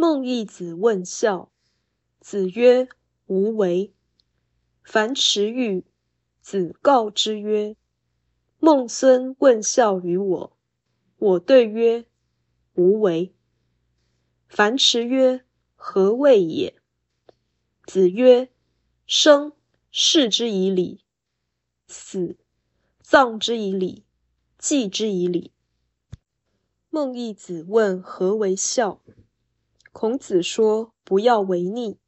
孟义子问孝，子曰：“无为。”樊迟愈，子告之曰：“孟孙问孝于我，我对曰：无为。”樊迟曰：“何谓也？”子曰：“生，视之以礼；死，葬之以礼；祭之以礼。”孟义子问何为孝，孔子说：“不要违逆。”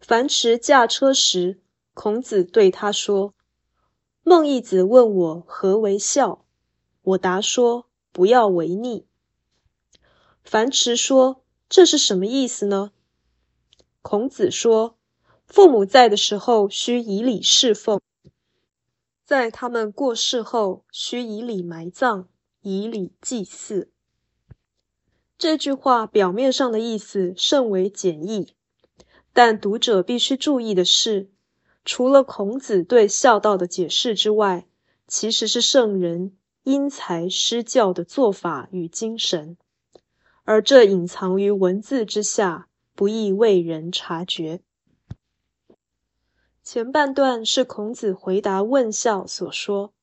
樊迟驾车时，孔子对他说：“孟义子问我何为孝，我答说：不要违逆。”樊迟说：“这是什么意思呢？”孔子说：“父母在的时候，需以礼侍奉；在他们过世后，需以礼埋葬。”以礼祭祀，这句话表面上的意思甚为简易，但读者必须注意的是，除了孔子对孝道的解释之外，其实是圣人因材施教的做法与精神，而这隐藏于文字之下，不易为人察觉。前半段是孔子回答问孝所说，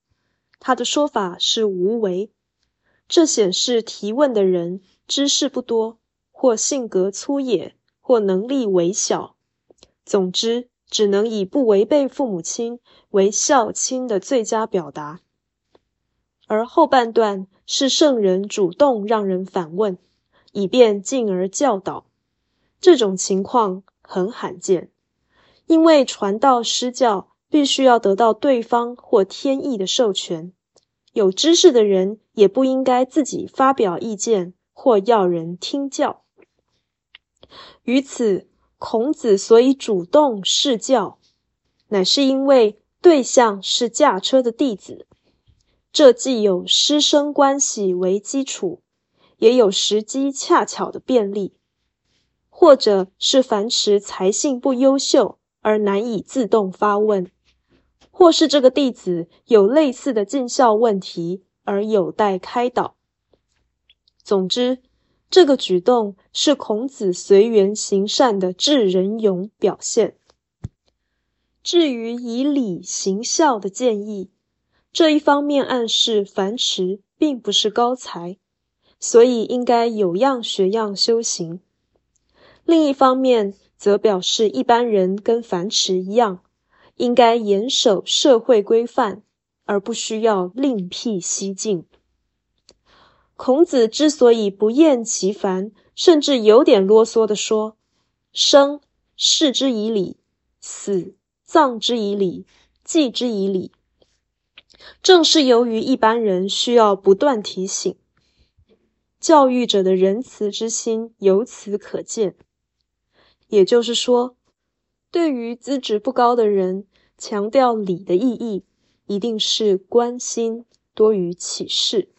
他的说法是无为。这显示提问的人知识不多，或性格粗野，或能力微小。总之，只能以不违背父母亲为孝亲的最佳表达。而后半段是圣人主动让人反问，以便进而教导。这种情况很罕见，因为传道施教必须要得到对方或天意的授权。有知识的人也不应该自己发表意见或要人听教。于此，孔子所以主动示教，乃是因为对象是驾车的弟子，这既有师生关系为基础，也有时机恰巧的便利，或者是樊迟才性不优秀而难以自动发问。或是这个弟子有类似的尽孝问题而有待开导。总之，这个举动是孔子随缘行善的智人勇表现。至于以礼行孝的建议，这一方面暗示樊迟并不是高才，所以应该有样学样修行；另一方面则表示一般人跟樊迟一样。应该严守社会规范，而不需要另辟蹊径。孔子之所以不厌其烦，甚至有点啰嗦的说：“生，视之以礼；死，葬之以礼；祭之以礼。”正是由于一般人需要不断提醒，教育者的仁慈之心由此可见。也就是说。对于资质不高的人，强调礼的意义，一定是关心多于启示。